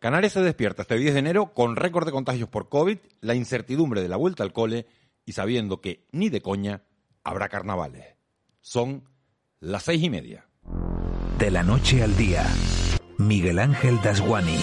Canarias se despierta este 10 de enero con récord de contagios por COVID, la incertidumbre de la vuelta al cole y sabiendo que ni de coña habrá carnavales. Son las seis y media. De la noche al día, Miguel Ángel Dasguani.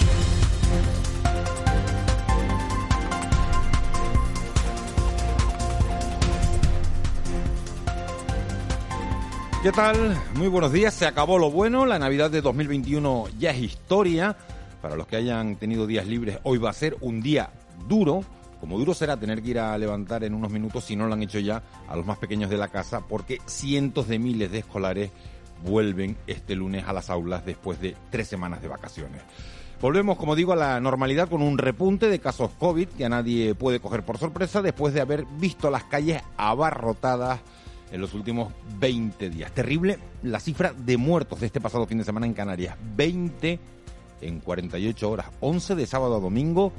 ¿Qué tal? Muy buenos días. Se acabó lo bueno. La Navidad de 2021 ya es historia. Para los que hayan tenido días libres, hoy va a ser un día duro. Como duro será tener que ir a levantar en unos minutos, si no lo han hecho ya, a los más pequeños de la casa, porque cientos de miles de escolares vuelven este lunes a las aulas después de tres semanas de vacaciones. Volvemos, como digo, a la normalidad con un repunte de casos COVID que a nadie puede coger por sorpresa después de haber visto las calles abarrotadas en los últimos 20 días. Terrible la cifra de muertos de este pasado fin de semana en Canarias. 20 en 48 horas. 11 de sábado a domingo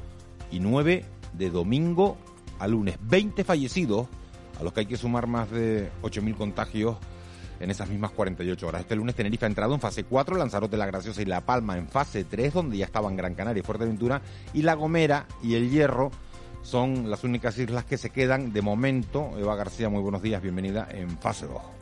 y 9 de domingo a lunes. 20 fallecidos, a los que hay que sumar más de 8.000 contagios en esas mismas 48 horas. Este lunes Tenerife ha entrado en fase 4, Lanzarote, La Graciosa y La Palma en fase 3, donde ya estaban Gran Canaria y Fuerteventura, y La Gomera y El Hierro son las únicas islas que se quedan de momento. Eva García, muy buenos días, bienvenida en fase 2.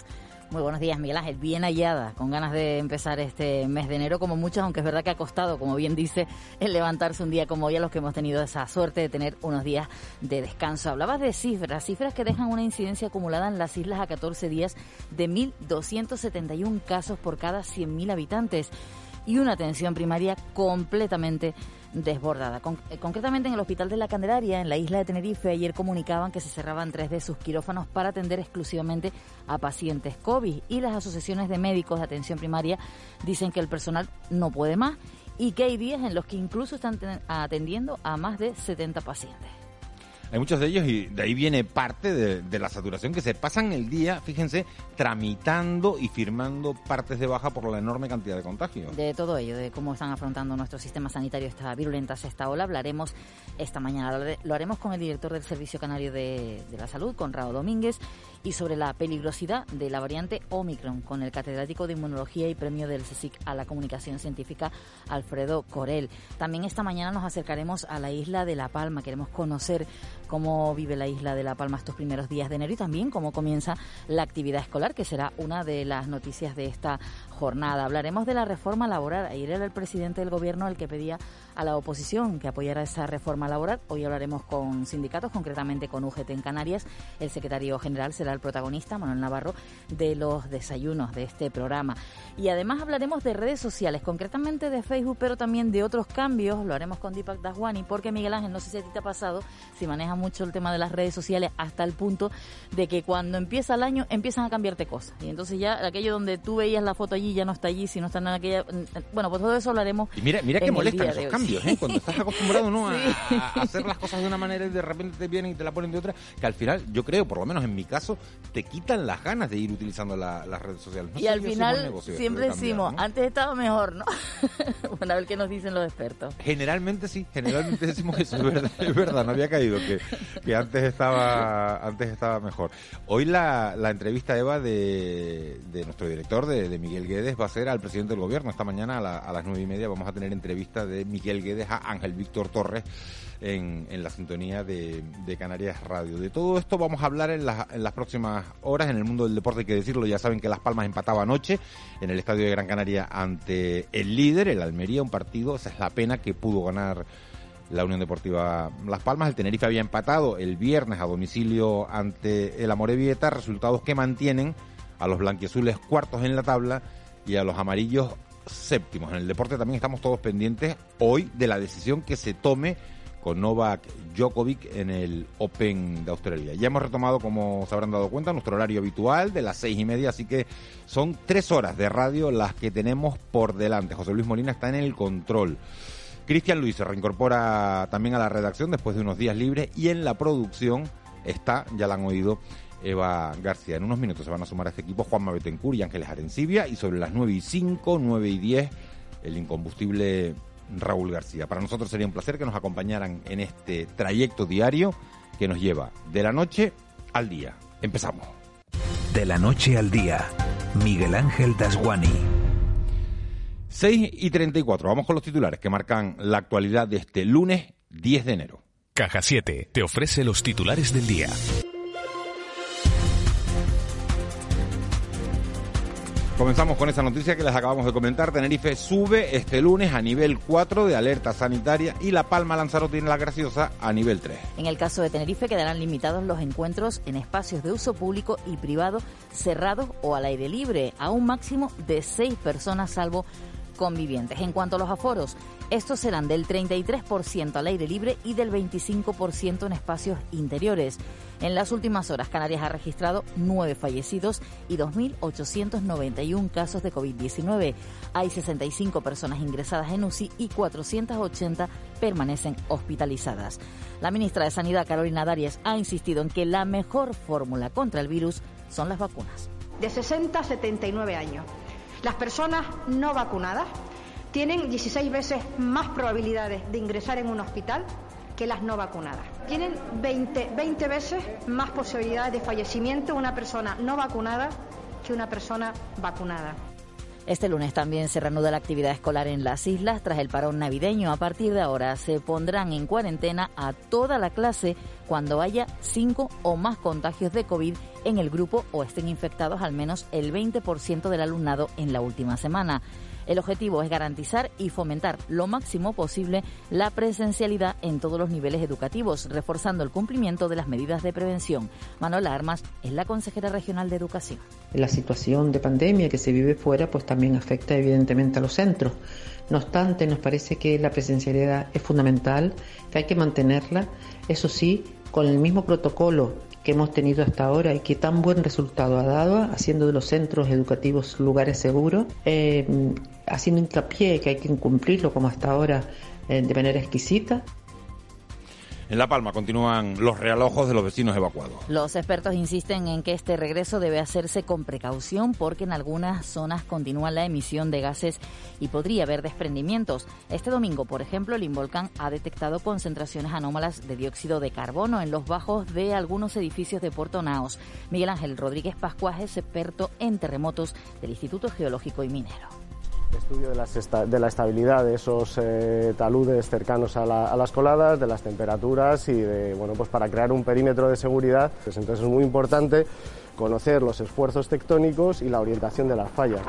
Muy buenos días, Miguel Ángel. Bien hallada, con ganas de empezar este mes de enero, como muchos, aunque es verdad que ha costado, como bien dice, el levantarse un día como hoy a los que hemos tenido esa suerte de tener unos días de descanso. Hablabas de cifras, cifras que dejan una incidencia acumulada en las islas a 14 días de 1.271 casos por cada 100.000 habitantes y una atención primaria completamente desbordada. Eh, concretamente en el Hospital de la Candelaria, en la isla de Tenerife, ayer comunicaban que se cerraban tres de sus quirófanos para atender exclusivamente a pacientes COVID y las asociaciones de médicos de atención primaria dicen que el personal no puede más y que hay días en los que incluso están atendiendo a más de 70 pacientes. Hay muchos de ellos y de ahí viene parte de, la saturación que se pasan el día, fíjense, tramitando y firmando partes de baja por la enorme cantidad de contagios. De todo ello, de cómo están afrontando nuestro sistema sanitario esta virulenta sexta ola, hablaremos esta mañana. Lo haremos con el director del Servicio Canario de, de la Salud, Conrado Domínguez, y sobre la peligrosidad de la variante Omicron, con el catedrático de Inmunología y premio del CSIC a la comunicación científica, Alfredo Corel. También esta mañana nos acercaremos a la isla de La Palma. Queremos conocer cómo vive la isla de La Palma estos primeros días de enero y también cómo comienza la actividad escolar, que será una de las noticias de esta jornada. Hablaremos de la reforma laboral. Ayer era el presidente del gobierno el que pedía a la oposición que apoyara esa reforma laboral. Hoy hablaremos con sindicatos, concretamente con UGT en Canarias. El secretario general será el protagonista, Manuel Navarro, de los desayunos de este programa. Y además hablaremos de redes sociales, concretamente de Facebook, pero también de otros cambios. Lo haremos con Deepak Daswani, porque Miguel Ángel, no sé si a ti te ha pasado, si maneja mucho el tema de las redes sociales, hasta el punto de que cuando empieza el año empiezan a cambiarte cosas. Y entonces ya aquello donde tú veías la foto allí ya no está allí, si no está en aquella... Bueno, pues todo eso hablaremos. Y mira, mira que molestan esos cambios, ¿eh? Cuando estás acostumbrado ¿no? a, hacer las cosas de una manera y de repente te vienen y te la ponen de otra, que al final, yo creo, por lo menos en mi caso, te quitan las ganas de ir utilizando las redes sociales. y al final siempre decimos, antes estaba mejor, ¿no? bueno, a ver qué nos dicen los expertos. Generalmente sí, generalmente decimos eso, es verdad, es verdad no había caído que, que antes estaba antes estaba mejor. Hoy la, la entrevista, Eva, de, de nuestro director, de, de, Miguel Guedes, va a ser al presidente del gobierno. Esta mañana a, las nueve y media vamos a tener entrevista de Miguel Guedes a Ángel Víctor Torres en, la sintonía de, Canarias Radio. De todo esto vamos a hablar en, en, las próximas horas. En el mundo del deporte hay que decirlo, ya saben que Las Palmas empataba anoche en el estadio de Gran Canaria ante el líder, el Almería, un partido, esa es la pena que pudo ganar la Unión Deportiva Las Palmas. El Tenerife había empatado el viernes a domicilio ante el Amorebieta, resultados que mantienen a los blanquiazules cuartos en la tabla y a los amarillos séptimos. En el deporte también estamos todos pendientes hoy de la decisión que se tome con Novak Djokovic en el Open de Australia. Ya hemos retomado, como se habrán dado cuenta, nuestro horario habitual de las seis y media, así que son tres horas de radio las que tenemos por delante. José Luis Molina está en el control. Cristian Luis se reincorpora también a la redacción después de unos días libres y en la producción está, ya la han oído, Eva García. En unos minutos se van a sumar a este equipo Juanma Betancourt y Ángeles Arencibia y sobre las 9 y 5, 9 y 10, el incombustible Raúl García. Para nosotros sería un placer que nos acompañaran en este trayecto diario que nos lleva de la noche al día. Empezamos. De la noche al día, Miguel Ángel Dasguani. 6 y 34. Vamos con los titulares que marcan la actualidad de este lunes 10 de enero. Caja 7 te ofrece los titulares del día. Comenzamos con esa noticia que les acabamos de comentar. Tenerife sube este lunes a nivel 4 de alerta sanitaria y La Palma Lanzarote tiene la graciosa a nivel 3. En el caso de Tenerife quedarán limitados los encuentros en espacios de uso público y privado cerrados o al aire libre a un máximo de seis personas salvo convivientes. En cuanto a los aforos, estos serán del 33% al aire libre y del 25% en espacios interiores. En las últimas horas, Canarias ha registrado nueve fallecidos y 2.891 casos de COVID-19. Hay 65 personas ingresadas en UCI y 480 permanecen hospitalizadas. La ministra de Sanidad, Carolina Darias, ha insistido en que la mejor fórmula contra el virus son las vacunas. De 60 a 79 años. Las personas no vacunadas tienen 16 veces más probabilidades de ingresar en un hospital que las no vacunadas. Tienen 20, 20 veces más posibilidades de fallecimiento una persona no vacunada que una persona vacunada. Este lunes también se reanuda la actividad escolar en las islas tras el parón navideño. A partir de ahora se pondrán en cuarentena a toda la clase cuando haya cinco o más contagios de COVID en el grupo o estén infectados al menos el 20% del alumnado en la última semana. El objetivo es garantizar y fomentar lo máximo posible la presencialidad en todos los niveles educativos, reforzando el cumplimiento de las medidas de prevención. Manuela Armas es la consejera regional de Educación. La situación de pandemia que se vive fuera pues también afecta evidentemente a los centros. No obstante, nos parece que la presencialidad es fundamental, que hay que mantenerla, eso sí, con el mismo protocolo que hemos tenido hasta ahora y que tan buen resultado ha dado, haciendo de los centros educativos lugares seguros, eh, haciendo hincapié que hay que cumplirlo como hasta ahora eh, de manera exquisita. En La Palma continúan los realojos de los vecinos evacuados. Los expertos insisten en que este regreso debe hacerse con precaución porque en algunas zonas continúa la emisión de gases y podría haber desprendimientos. Este domingo, por ejemplo, el Involcán ha detectado concentraciones anómalas de dióxido de carbono en los bajos de algunos edificios de Puerto Naos. Miguel Ángel Rodríguez Pascuas es experto en terremotos del Instituto Geológico y Minero estudio de, la estabilidad de esos eh, taludes cercanos a, las coladas, de las temperaturas y de, bueno, pues para crear un perímetro de seguridad. Pues entonces es muy importante conocer los esfuerzos tectónicos y la orientación de las fallas.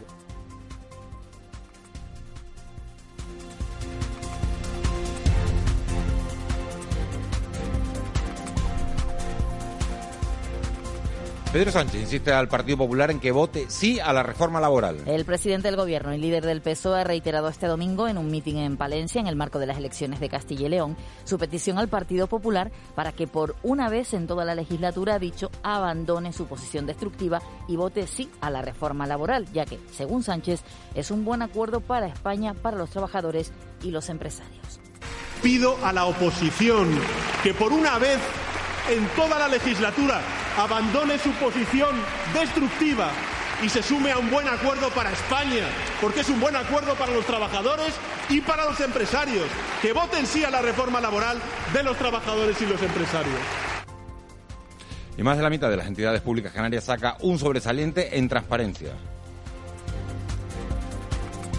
Pedro Sánchez insiste al Partido Popular en que vote sí a la reforma laboral. El presidente del Gobierno y líder del PSOE ha reiterado este domingo en un mitin en Palencia, en el marco de las elecciones de Castilla y León, su petición al Partido Popular para que por una vez en toda la legislatura, ha dicho, abandone su posición destructiva y vote sí a la reforma laboral, ya que, según Sánchez, es un buen acuerdo para España, para los trabajadores y los empresarios. Pido a la oposición que por una vez en toda la legislatura abandone su posición destructiva y se sume a un buen acuerdo para España, porque es un buen acuerdo para los trabajadores y para los empresarios. Que voten sí a la reforma laboral de los trabajadores y los empresarios. Y más de la mitad de las entidades públicas canarias saca un sobresaliente en transparencia.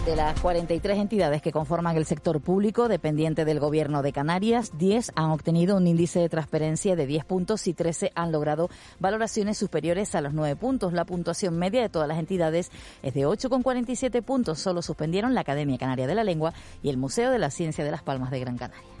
De las 43 entidades que conforman el sector público dependiente del Gobierno de Canarias, 10 han obtenido un índice de transparencia de 10 puntos y 13 han logrado valoraciones superiores a los 9 puntos. La puntuación media de todas las entidades es de 8,47 puntos. Solo suspendieron la Academia Canaria de la Lengua y el Museo de la Ciencia de las Palmas de Gran Canaria.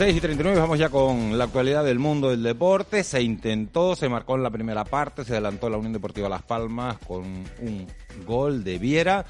6 y 39, vamos ya con la actualidad del mundo del deporte. Se intentó, se marcó en la primera parte, se adelantó la Unión Deportiva Las Palmas con un gol de Viera.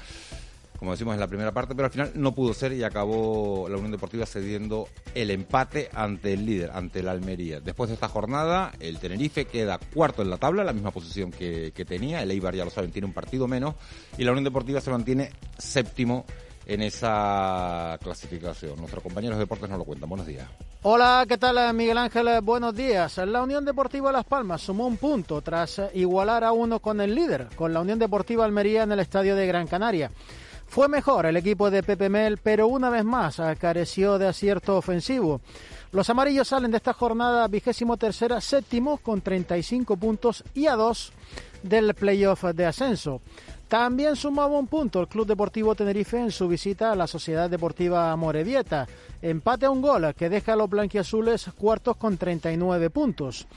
como decimos en la primera parte, pero al final no pudo ser y acabó la Unión Deportiva cediendo el empate ante el líder, ante la Almería. Después de esta jornada, el Tenerife queda cuarto en la tabla, la misma posición que, que tenía, el Eibar ya lo saben, tiene un partido menos, y la Unión Deportiva se mantiene séptimo en esa clasificación. Nuestros compañeros de deportes nos lo cuentan. Buenos días. Hola, ¿qué tal Miguel Ángel? Buenos días. La Unión Deportiva Las Palmas sumó un punto tras igualar a uno con el líder, con la Unión Deportiva Almería en el estadio de Gran Canaria. Fue mejor el equipo de Pepe Mel, pero una vez más careció de acierto ofensivo. Los amarillos salen de esta jornada vigésimo tercera séptimo con 35 puntos y a dos del playoff de ascenso. También sumaba un punto el Club Deportivo Tenerife en su visita a la Sociedad Deportiva Morevieta. Empate a un gol que deja a los blanquiazules cuartos con 39 puntos.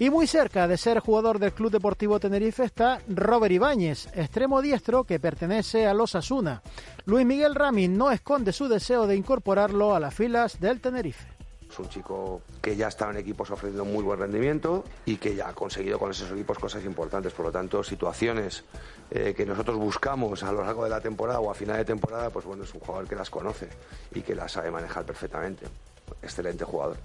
Y muy cerca de ser jugador del Club Deportivo Tenerife está Robert Ibáñez, extremo diestro que pertenece a los Asuna. Luis Miguel Rami no esconde su deseo de incorporarlo a las filas del Tenerife. Es un chico que ya estaba en equipos ofreciendo muy buen rendimiento y que ya ha conseguido con esos equipos cosas importantes. Por lo tanto, situaciones eh, que nosotros buscamos a lo largo de la temporada o a final de temporada, pues bueno, es un jugador que las conoce y que las sabe manejar perfectamente. Excelente jugador.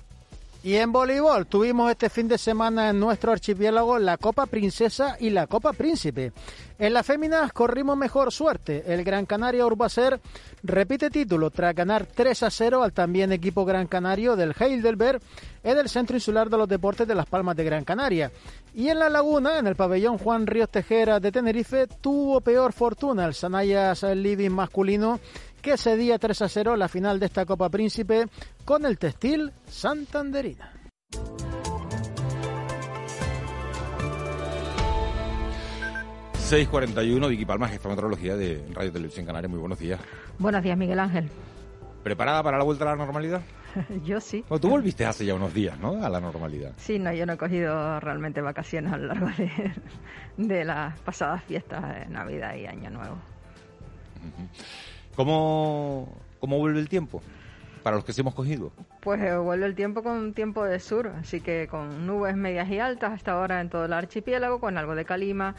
Y en voleibol tuvimos este fin de semana en nuestro archipiélago la Copa Princesa y la Copa Príncipe. En las féminas corrimos mejor suerte. El Gran Canaria Urbacer repite título tras ganar 3 a 0 al también equipo Gran Canario del Heidelberg en el Centro Insular de los Deportes de Las Palmas de Gran Canaria. Y en la Laguna, en el pabellón Juan Ríos Tejera de Tenerife, tuvo peor fortuna el Sanayas Living masculino que cedía 3 a 0 la final de esta Copa Príncipe con el textil santanderina. ...6.41, Vicky Palma, esta meteorología de Radio Televisión Canaria. Muy buenos días. Buenos días, Miguel Ángel. ¿Preparada para la vuelta a la normalidad? yo sí. Bueno, tú volviste hace ya unos días, ¿no? A la normalidad. Sí, no, yo no he cogido realmente vacaciones a lo largo de, de las pasadas fiestas de Navidad y Año Nuevo. ¿Cómo, ¿Cómo vuelve el tiempo? Para los que sí hemos cogido. Pues eh, vuelve el tiempo con tiempo de sur, así que con nubes medias y altas hasta ahora en todo el archipiélago, con algo de calima,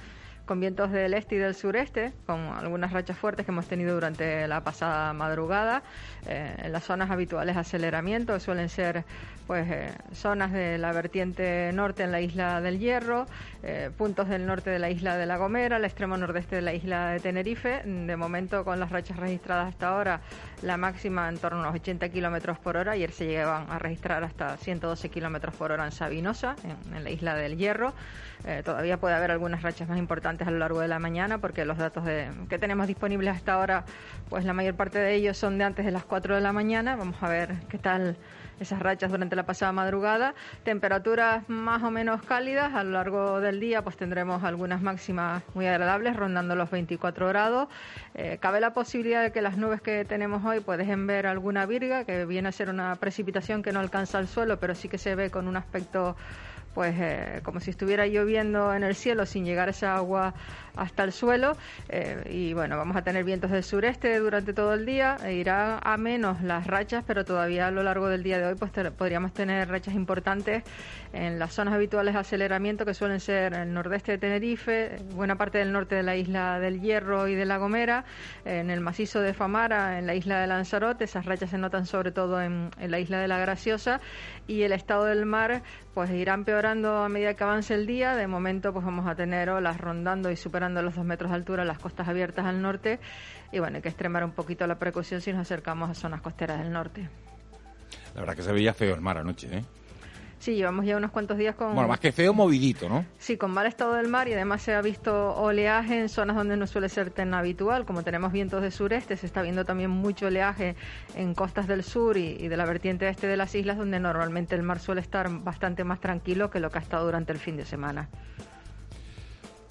con vientos del este y del sureste, con algunas rachas fuertes que hemos tenido durante la pasada madrugada. Eh, en las zonas habituales de aceleramiento suelen ser pues eh, zonas de la vertiente norte en la isla del Hierro, eh, puntos del norte de la isla de La Gomera, el extremo nordeste de la isla de Tenerife. De momento, con las rachas registradas hasta ahora, la máxima en torno a unos 80 kilómetros por hora. Ayer se llegaban a registrar hasta 112 kilómetros por hora en Sabinosa, en, la isla del Hierro. Todavía puede haber algunas rachas más importantes a lo largo de la mañana, porque los datos que tenemos disponibles hasta ahora, pues la mayor parte de ellos son de antes de las 4 de la mañana. Vamos a ver qué tal esas rachas durante la pasada madrugada. Temperaturas más o menos cálidas. A lo largo del día pues tendremos algunas máximas muy agradables, rondando los 24 grados. Eh, cabe la posibilidad de que las nubes que tenemos hoy pues dejen ver alguna virga, que viene a ser una precipitación que no alcanza el suelo, pero sí que se ve con un aspecto pues eh, como si estuviera lloviendo en el cielo sin llegar esa agua hasta el suelo eh, y bueno, vamos a tener vientos del sureste durante todo el día, e irá a menos las rachas, pero todavía a lo largo del día de hoy pues podríamos tener rachas importantes en las zonas habituales de aceleramiento que suelen ser el nordeste de Tenerife, buena parte del norte de la isla del Hierro y de La Gomera, en el macizo de Famara, en la isla de Lanzarote, esas rachas se notan sobre todo en, en la isla de La Graciosa y el estado del mar pues irá empeorando a medida que avance el día, de momento pues vamos a tener olas rondando y superando los dos metros de altura las costas abiertas al norte y bueno, hay que extremar un poquito la precaución si nos acercamos a zonas costeras del norte. La verdad que se veía feo el mar anoche, ¿eh? Sí, llevamos ya unos cuantos días con... Bueno, más que feo, movidito, ¿no? Sí, con mal estado del mar y además se ha visto oleaje en zonas donde no suele ser tan habitual. Como tenemos vientos de sureste, se está viendo también mucho oleaje en costas del sur y, y de la vertiente este de las islas, donde normalmente el mar suele estar bastante más tranquilo que lo que ha estado durante el fin de semana.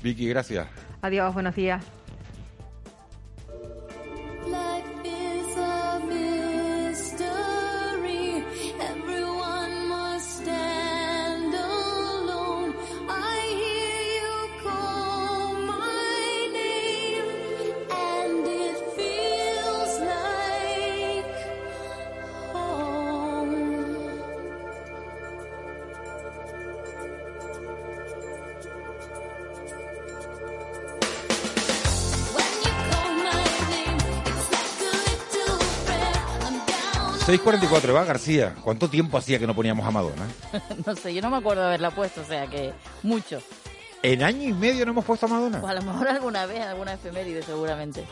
Vicky, gracias. Adiós, buenos días. 6.44, Eva García. ¿Cuánto tiempo hacía que no poníamos a Madonna? no sé, yo no me acuerdo de haberla puesto, o sea que mucho. ¿En año y medio no hemos puesto a Madonna? Pues a lo mejor alguna vez, alguna efeméride seguramente.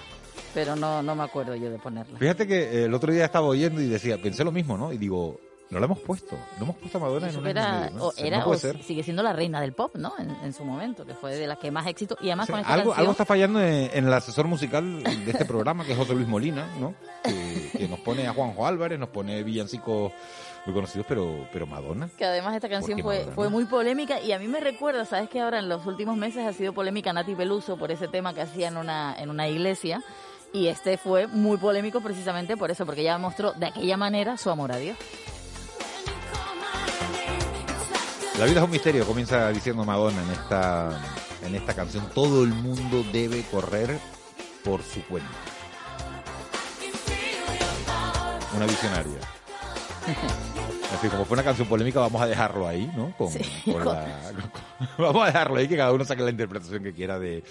Pero no, no me acuerdo yo de ponerla. Fíjate que eh, el otro día estaba oyendo y decía, pensé lo mismo, ¿no? Y digo, no la hemos puesto. No hemos puesto a Madonna en un era, medio, o, era, o sigue siendo la reina del pop, ¿no? En, en, su momento, que fue de las que más éxito. Y además con esta algo, canción... algo está fallando en, en el asesor musical de este programa, que es José Luis Molina, ¿no? Que, que nos pone a Juanjo Álvarez, nos pone villancicos muy conocidos, pero, pero Madonna. Que además esta canción fue, Madonna? fue muy polémica y a mí me recuerda, sabes que ahora en los últimos meses ha sido polémica Nati Peluso por ese tema que hacía en una, en una iglesia y este fue muy polémico precisamente por eso, porque ella mostró de aquella manera su amor a Dios. La vida es un misterio, comienza diciendo Madonna en esta, en esta canción. Todo el mundo debe correr por su cuenta. Una visionaria. En fin, como fue una canción polémica, vamos a dejarlo ahí, ¿no? Con, con la- con- vamos a dejarlo ahí, que cada uno saque la interpretación que quiera de,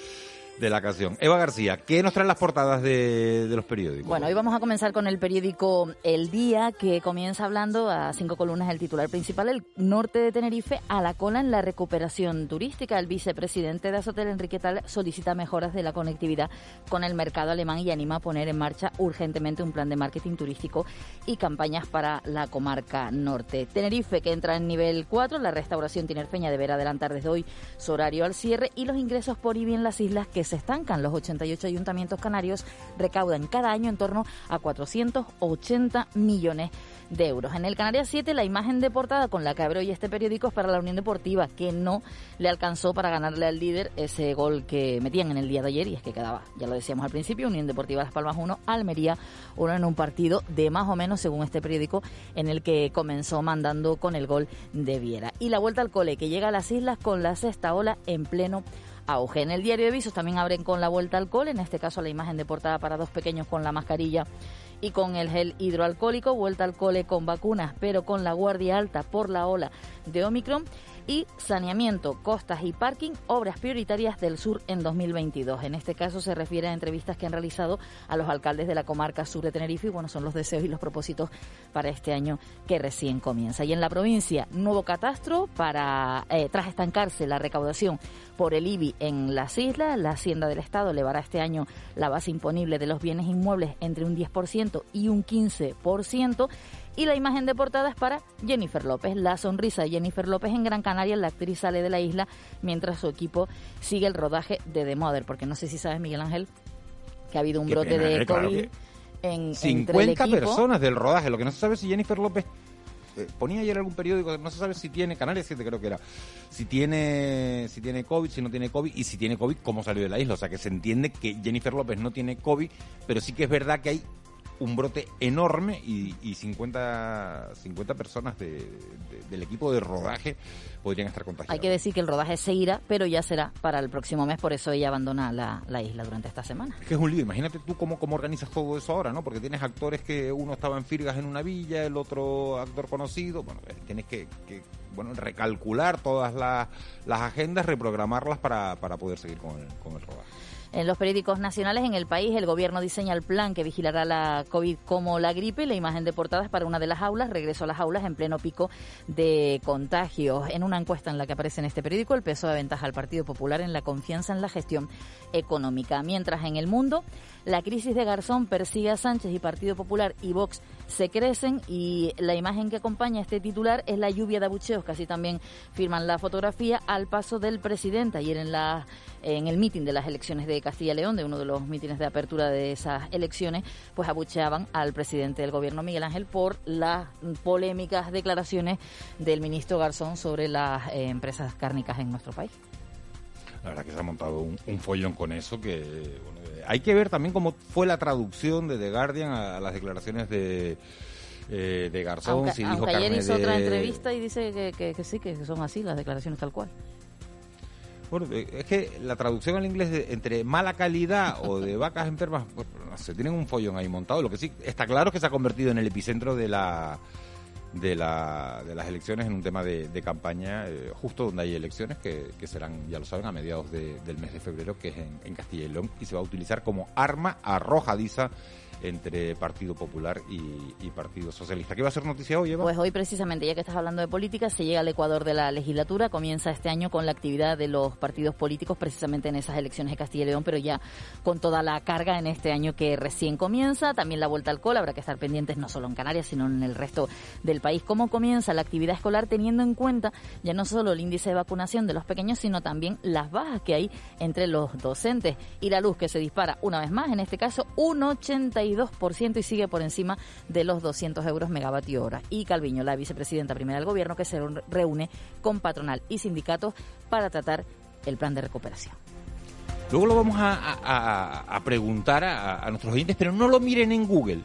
de la canción. Eva García, ¿qué nos traen las portadas de, de los periódicos? Bueno, hoy vamos a comenzar con el periódico El Día, que comienza hablando a cinco columnas el titular principal, el norte de Tenerife a la cola en la recuperación turística. El vicepresidente de Azotel, Enrique Tal, solicita mejoras de la conectividad con el mercado alemán y anima a poner en marcha urgentemente un plan de marketing turístico y campañas para la comarca norte. Tenerife, que entra en nivel 4, la restauración tinerfeña deberá adelantar desde hoy su horario al cierre y los ingresos por IBI en las islas se estancan. Los 88 ayuntamientos canarios recaudan cada año en torno a 480 millones de euros. En el Canarias 7, la imagen de portada con la que abre hoy este periódico es para la Unión Deportiva, que no le alcanzó para ganarle al líder ese gol que metían en el día de ayer, y es que quedaba, ya lo decíamos al principio, Unión Deportiva Las Palmas 1, Almería 1 en un partido de más o menos, según este periódico, en el que comenzó mandando con el gol de Viera. Y la vuelta al cole, que llega a las islas con la sexta ola en pleno auge. En el diario de Visos también abren con la vuelta al cole, en este caso la imagen de portada para dos pequeños con la mascarilla y con el gel hidroalcohólico, vuelta al cole con vacunas, pero con la guardia alta por la ola de Omicron y saneamiento, costas y parking, obras prioritarias del sur en 2022. En este caso se refiere a entrevistas que han realizado a los alcaldes de la comarca sur de Tenerife y bueno, son los deseos y los propósitos para este año que recién comienza. Y en la provincia, nuevo catastro para, eh, tras estancarse la recaudación por el IBI en las islas, la Hacienda del Estado elevará este año la base imponible de los bienes inmuebles entre un 10% y un 15%. Y la imagen de portada es para Jennifer López. La sonrisa de Jennifer López en Gran Canaria. La actriz sale de la isla mientras su equipo sigue el rodaje de The Mother. Porque no sé si sabes, Miguel Ángel, que ha habido un Qué brote pena, de eh, claro COVID en, entre el 50 equipo. personas del rodaje. Lo que no se sabe si Jennifer López eh, ponía ayer algún periódico, no se sabe si tiene, Canarias 7 creo que era, si tiene, si tiene COVID, si no tiene COVID y si tiene COVID, cómo salió de la isla. O sea que se entiende que Jennifer López no tiene COVID, pero sí que es verdad que hay un brote enorme y, y 50, 50 personas de- de- del equipo de rodaje podrían estar contagiadas. Hay que decir que el rodaje seguirá, pero ya será para el próximo mes, por eso ella abandona la, la isla durante esta semana. Es que es un lío. Imagínate tú cómo, cómo organizas todo eso ahora, ¿no? Porque tienes actores que uno estaba en Firgas en una villa, el otro actor conocido. Bueno, eh, tienes que, que, bueno, recalcular todas las, las agendas, reprogramarlas para, para poder seguir con el, con el rodaje. En los periódicos nacionales en el país, el gobierno diseña el plan que vigilará la COVID como la gripe. La imagen de portada es para una de las aulas, regreso a las aulas en pleno pico de contagios. En una encuesta en la que aparece en este periódico, el peso de ventaja al Partido Popular en la confianza en la gestión económica. Mientras en el mundo, la crisis de Garzón persigue a Sánchez y Partido Popular y Vox se crecen y la imagen que acompaña este titular es la lluvia de abucheos, que así también firman la fotografía al paso del presidente. Ayer en la en el mitin de las elecciones de Castilla y León, de uno de los mítines de apertura de esas elecciones, pues abucheaban al presidente del gobierno, Miguel Ángel, por las polémicas declaraciones del ministro Garzón sobre las eh, empresas cárnicas en nuestro país. La verdad que se ha montado un, un follón con eso que bueno, hay que ver también cómo fue la traducción de The Guardian a, a las declaraciones de eh, de Garzón. Aunque, si dijo ayer hizo otra entrevista y dice que, que- que sí, que son así las declaraciones tal cual. Bueno, eh, es que la traducción al inglés de- entre mala calidad o de vacas enfermas, pues, no sé, tienen un follón ahí montado. Lo que sí está claro es que se ha convertido en el epicentro de la de, la, de las elecciones en un tema de, campaña, eh, justo donde hay elecciones, que, que, serán, ya lo saben, a mediados del mes de febrero, que es en, en Castilla y León, y se va a utilizar como arma arrojadiza entre Partido Popular y, Partido Socialista. ¿Qué va a ser noticia hoy, Eva? Pues hoy, precisamente, ya que estás hablando de política, se llega al Ecuador de la legislatura. Comienza este año con la actividad de los partidos políticos, precisamente en esas elecciones de Castilla y León, pero ya con toda la carga en este año que recién comienza. También la vuelta al col, habrá que estar pendientes no solo en Canarias, sino en el resto del país. ¿Cómo comienza la actividad escolar teniendo en cuenta ya no solo el índice de vacunación de los pequeños, sino también las bajas que hay entre los docentes? Y la luz que se dispara una vez más, en este caso, un 82 y sigue por encima de los 200 euros megavatio hora. Y Calviño, la vicepresidenta primera del gobierno, que se reúne con patronal y sindicatos para tratar el plan de recuperación. Luego lo vamos a, preguntar a, nuestros oyentes, pero no lo miren en Google.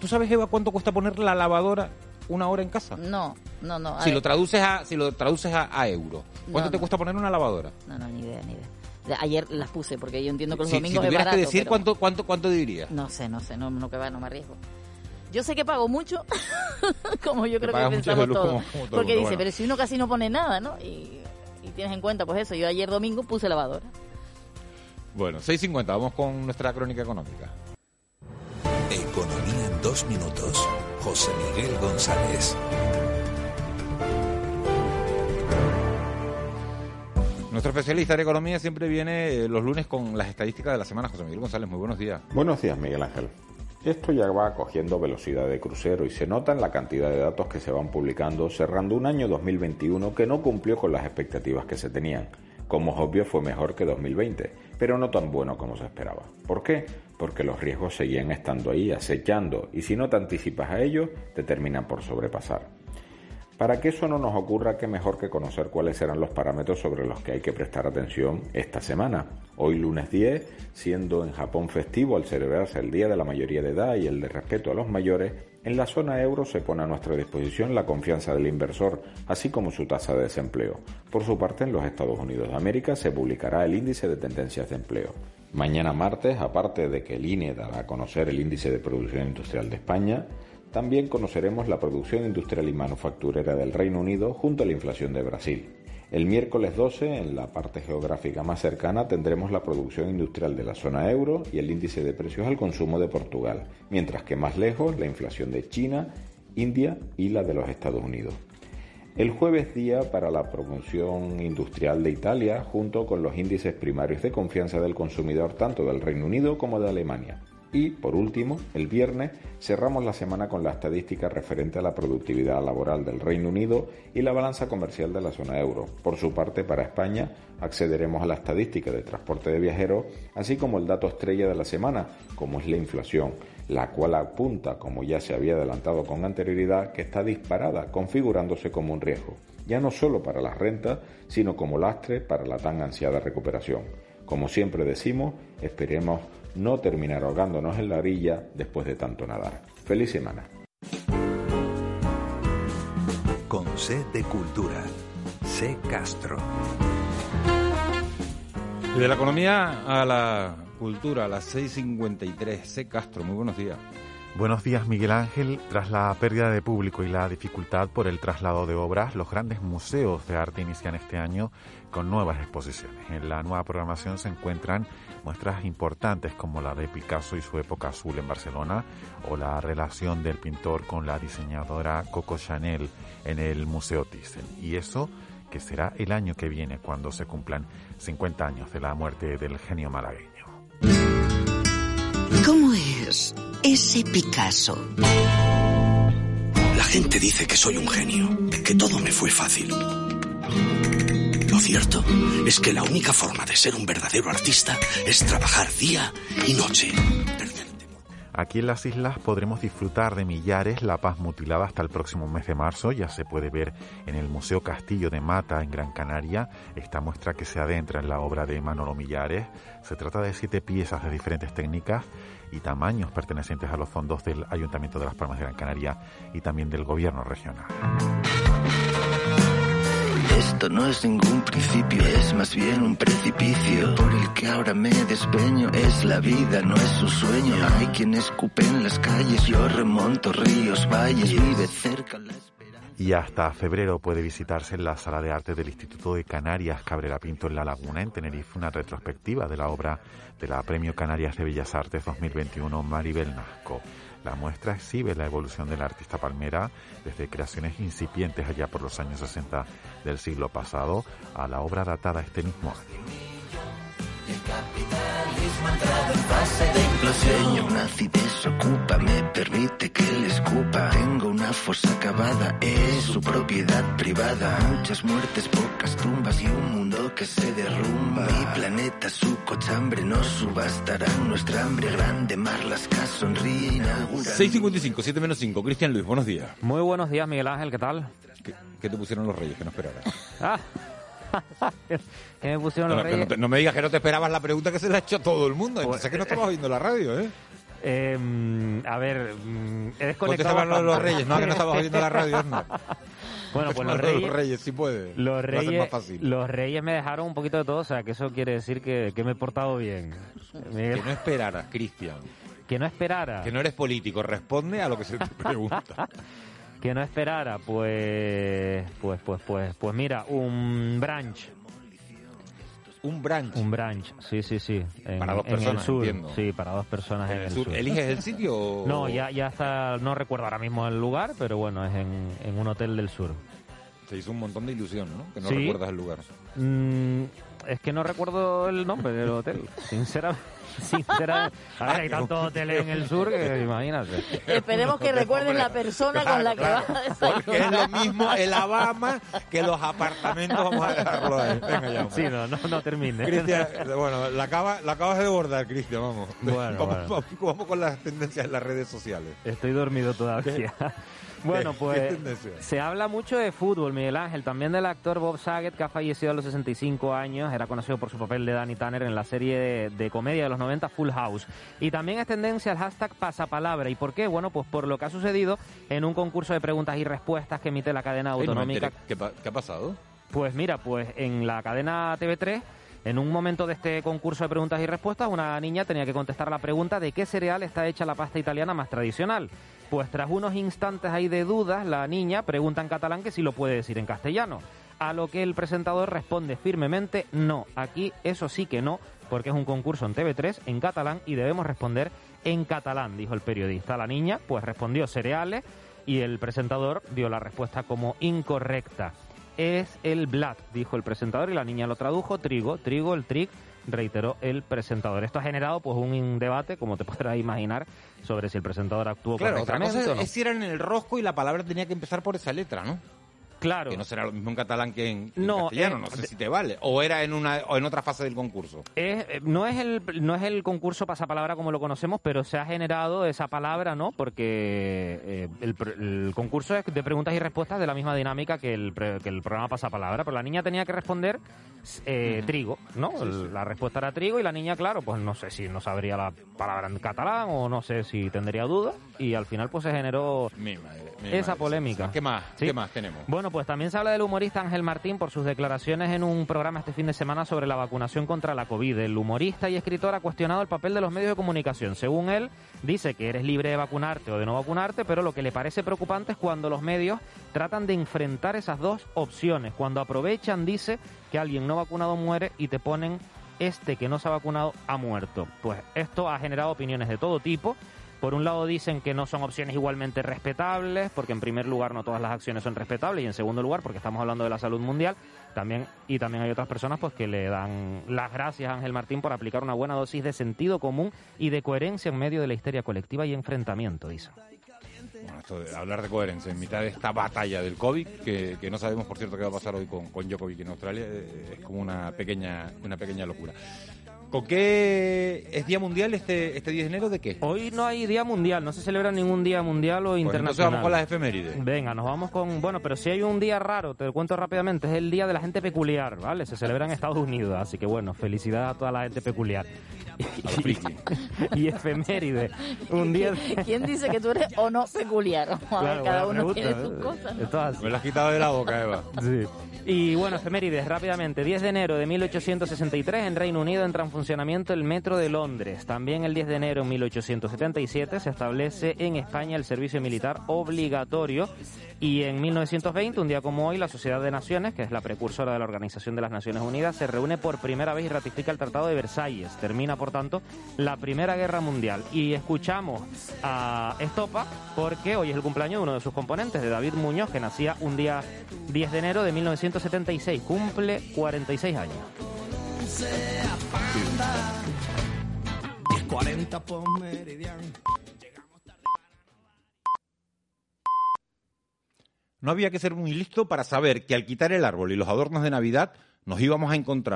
¿Tú sabes, Eva, cuánto cuesta poner la lavadora una hora en casa? No, no, no. Si lo, traduces a, si lo traduces a, euro, ¿cuánto te cuesta poner una lavadora? No, no, ni idea, ni idea. Ayer las puse porque yo entiendo que los domingos si es barato. que decir cuánto, cuánto, cuánto dirías. No sé, no sé, no, no que va, no me arriesgo. Yo sé que pago mucho, como yo creo que pensamos todos. porque dice, pero si uno casi no pone nada, ¿no? Y, y, tienes en cuenta, pues eso, yo ayer domingo puse lavadora. Bueno, 6.50, vamos con nuestra crónica económica. Economía en dos minutos. José Miguel González. Nuestro especialista en economía siempre viene eh, los lunes con las estadísticas de la semana. José Miguel González, muy buenos días. Buenos días, Miguel Ángel. Esto ya va cogiendo velocidad de crucero y se nota en la cantidad de datos que se van publicando, cerrando un año 2021 que no cumplió con las expectativas que se tenían. Como es obvio, fue mejor que 2020, pero no tan bueno como se esperaba. ¿Por qué? Porque los riesgos seguían estando ahí, acechando, y si no te anticipas a ellos, te terminan por sobrepasar. Para que eso no nos ocurra, qué mejor que conocer cuáles serán los parámetros sobre los que hay que prestar atención esta semana. Hoy lunes 10, siendo en Japón festivo al celebrarse el Día de la Mayoría de Edad y el de respeto a los mayores, en la zona euro se pone a nuestra disposición la confianza del inversor, así como su tasa de desempleo. Por su parte, en los Estados Unidos de América se publicará el índice de tendencias de empleo. Mañana martes, aparte de que el INE dará a conocer el índice de producción industrial de España, también conoceremos la producción industrial y manufacturera del Reino Unido junto a la inflación de Brasil. El miércoles 12, en la parte geográfica más cercana, tendremos la producción industrial de la zona euro y el índice de precios al consumo de Portugal, mientras que más lejos la inflación de China, India y la de los Estados Unidos. El jueves día para la producción industrial de Italia, junto con los índices primarios de confianza del consumidor tanto del Reino Unido como de Alemania. Y, por último, el viernes cerramos la semana con la estadística referente a la productividad laboral del Reino Unido y la balanza comercial de la zona euro. Por su parte, para España, accederemos a la estadística de transporte de viajeros, así como el dato estrella de la semana, como es la inflación, la cual apunta, como ya se había adelantado con anterioridad, que está disparada, configurándose como un riesgo, ya no solo para las rentas, sino como lastre para la tan ansiada recuperación. Como siempre decimos, esperemos no terminar ahogándonos en la orilla después de tanto nadar. Feliz semana. Con C de Cultura, C Castro. de la economía a la cultura, a las 6.53, C Castro, muy buenos días. Buenos días, Miguel Ángel. Tras la pérdida de público y la dificultad por el traslado de obras, los grandes museos de arte inician este año con nuevas exposiciones. En la nueva programación se encuentran muestras importantes como la de Picasso y su época azul en Barcelona o la relación del pintor con la diseñadora Coco Chanel en el Museo Thyssen. Y eso que será el año que viene cuando se cumplan 50 años de la muerte del genio malagueño. ¿Cómo es ese Picasso? La gente dice que soy un genio, que todo me fue fácil. Lo cierto es que la única forma de ser un verdadero artista es trabajar día y noche. Aquí en las islas podremos disfrutar de Millares, la paz mutilada hasta el próximo mes de marzo. Ya se puede ver en el Museo Castillo de Mata en Gran Canaria esta muestra que se adentra en la obra de Manolo Millares. Se trata de siete piezas de diferentes técnicas y tamaños pertenecientes a los fondos del Ayuntamiento de Las Palmas de Gran Canaria y también del Gobierno regional. Esto no es ningún principio, es más bien un precipicio por el que ahora me despeño. Es la vida, no es su sueño. Hay quien escupe en las calles, yo remonto ríos, valles, vive cerca la esperanza. y hasta febrero puede visitarse en la Sala de Arte del Instituto de Canarias Cabrera Pinto en La Laguna, en Tenerife, una retrospectiva de la obra de la Premio Canarias de Bellas Artes 2021 Maribel Nasco. La muestra exhibe la evolución del artista palmera desde creaciones incipientes allá por los años 60 del siglo pasado a la obra datada este mismo año. El capitalismo ha entrado en fase de implosión. Una acidez ocupa, me permite que le escupa. Tengo una fosa acabada, es su propiedad privada. Muchas muertes, pocas tumbas y un mundo que se derrumba. Mi planeta, su cochambre, no subastarán nuestra hambre grande. Marlaska sonríe inaugura. 6.55, 7 menos 5. Cristian Luis, buenos días. Muy buenos días, Miguel Ángel, ¿qué tal? ¿Qué, qué te pusieron los reyes? Que no esperaras. Ah, ¿Qué me pusieron No, los que reyes? no, te- no me digas que no te esperabas la pregunta que se le ha hecho a todo el mundo. Entonces que no estabas oyendo la radio, ¿eh? Eh, a ver, mm, he desconectado. Contéstame lo de los bastante. reyes, no, que no estabas oyendo la radio, Hernán. Bueno, pues los reyes, los reyes, sí puede. los reyes, más fácil. los reyes me dejaron un poquito de todo, o sea, que eso quiere decir que, que me he portado bien. Miguel. Que no esperaras, Cristian. Que no esperara. Que no eres político, responde a lo que se te pregunta. Que no esperara, pues, pues, pues, pues, pues mira, un branch. Un branch. Un branch, sí, sí, sí. En, Para dos en el personas, sur. entiendo. Sí, para dos personas en, En el el sur. sur. ¿Eliges el sitio o- No, ya, ya está, no recuerdo ahora mismo el lugar, pero bueno, es en, en un hotel del sur. Se hizo un montón de ilusión, ¿no? Que no Sí. recuerdas el lugar. Mm, es que no recuerdo el nombre del hotel, sinceramente. Sinceramente. A ver, hay tantos hoteles en el sur que imagínate. Esperemos que recuerden la persona con la que va a Porque es desayunar. lo mismo el Alabama que los apartamentos. Vamos a dejarlo ahí. Venga ya. hombre. Sí, no, no, no termine. Cristian, bueno, la, acaba, la acabas de bordar, Cristian, vamos. Bueno, vamos, bueno. vamos- vamos con las tendencias en las redes sociales. Estoy dormido todavía. Bueno, ¿Qué- pues se habla mucho de fútbol, Miguel Ángel, también del actor Bob Saget, que ha fallecido a los 65 años, era conocido por su papel de Danny Tanner en la serie de, de comedia de los 90 Full House. Y también es tendencia el hashtag pasapalabra. ¿Y por qué? Bueno, pues por lo que ha sucedido en un concurso de preguntas y respuestas que emite la cadena no autonómica. ¿Qué, pa- qué ha pasado? Pues mira, pues en la cadena TV3, en un momento de este concurso de preguntas y respuestas, una niña tenía que contestar la pregunta de qué cereal está hecha la pasta italiana más tradicional. Pues tras unos instantes ahí de dudas, la niña pregunta en catalán que si lo puede decir en castellano. A lo que el presentador responde firmemente, no, aquí eso sí que no, porque es un concurso en TV3 en catalán y debemos responder en catalán, dijo el periodista. La niña pues respondió cereales y el presentador dio la respuesta como incorrecta. Es el blat, dijo el presentador y la niña lo tradujo, trigo, trigo, el tric, reiteró el presentador. Esto ha generado pues un debate, como te podrás imaginar, sobre si el presentador actuó Claro, otra correctamente cosa o no. es si eran en el rosco y la palabra tenía que empezar por esa letra, ¿no? Claro. Que no será lo mismo en catalán que en, en No, castellano, eh, no sé de- si te vale. O era en una o en otra fase del concurso. Es, eh, no, es el, no es el concurso pasapalabra como lo conocemos, pero se ha generado esa palabra, ¿no? Porque eh, el, concurso es de preguntas y respuestas de la misma dinámica que el, que el programa pasapalabra, pero la niña tenía que responder eh, trigo, ¿no? La respuesta era trigo y la niña, claro, pues no sé si no sabría la palabra en catalán o no sé si tendría dudas y al final pues se generó Mi madre, mi esa madre, polémica. ¿Qué más? ¿Qué más tenemos? Bueno, pues también se habla del humorista Ángel Martín por sus declaraciones en un programa este fin de semana sobre la vacunación contra la COVID. El humorista y escritor ha cuestionado el papel de los medios de comunicación. Según él, dice que eres libre de vacunarte o de no vacunarte, pero lo que le parece preocupante es cuando los medios tratan de enfrentar esas dos opciones. Cuando aprovechan, dice, que alguien no vacunado muere y te ponen este que no se ha vacunado ha muerto. Pues esto ha generado opiniones de todo tipo. Por un lado dicen que no son opciones igualmente respetables, porque en primer lugar no todas las acciones son respetables y en segundo lugar porque estamos hablando de la salud mundial. También y también hay otras personas pues que le dan las gracias a Ángel Martín por aplicar una buena dosis de sentido común y de coherencia en medio de la histeria colectiva y enfrentamiento, dice. Bueno, esto de hablar de coherencia en mitad de esta batalla del COVID, que, que no sabemos, por cierto, qué va a pasar hoy con, con Djokovic en Australia, eh, es como una pequeña, una pequeña locura. ¿Con qué es Día Mundial este, este 10 de enero? ¿De qué? Hoy no hay día mundial, no se celebra ningún día mundial o Pues entonces internacional. vamos con las efemérides. Venga, nos vamos con. Bueno, pero si hay un día raro, te lo cuento rápidamente, es el día de la gente peculiar, ¿vale? Se celebra en Estados Unidos, así que bueno, felicidades a toda la gente peculiar. Y, y efeméride. Un día. de- ¿Quién dice que tú eres o no peculiar? Vamos a ver, Claro, cada uno pregunta, tiene sus cosas. Me lo has quitado de la boca, Eva. Sí. Y bueno, efemérides, rápidamente. 10 de enero de 1863 en Reino Unido entra en funcionamiento el Metro de Londres. También el 10 de enero de 1877 se establece en España el servicio militar obligatorio y en 1920, un día como hoy, la Sociedad de Naciones, que es la precursora de la Organización de las Naciones Unidas, se reúne por primera vez y ratifica el Tratado de Versalles. Termina, por tanto, la Primera Guerra Mundial. Y escuchamos a Estopa porque hoy es el cumpleaños de uno de sus componentes, de David Muñoz, que nacía un día 10 de enero de 1976. Cumple 46 años. 40 por meridiano. No había que ser muy listo para saber que al quitar el árbol y los adornos de Navidad nos íbamos a encontrar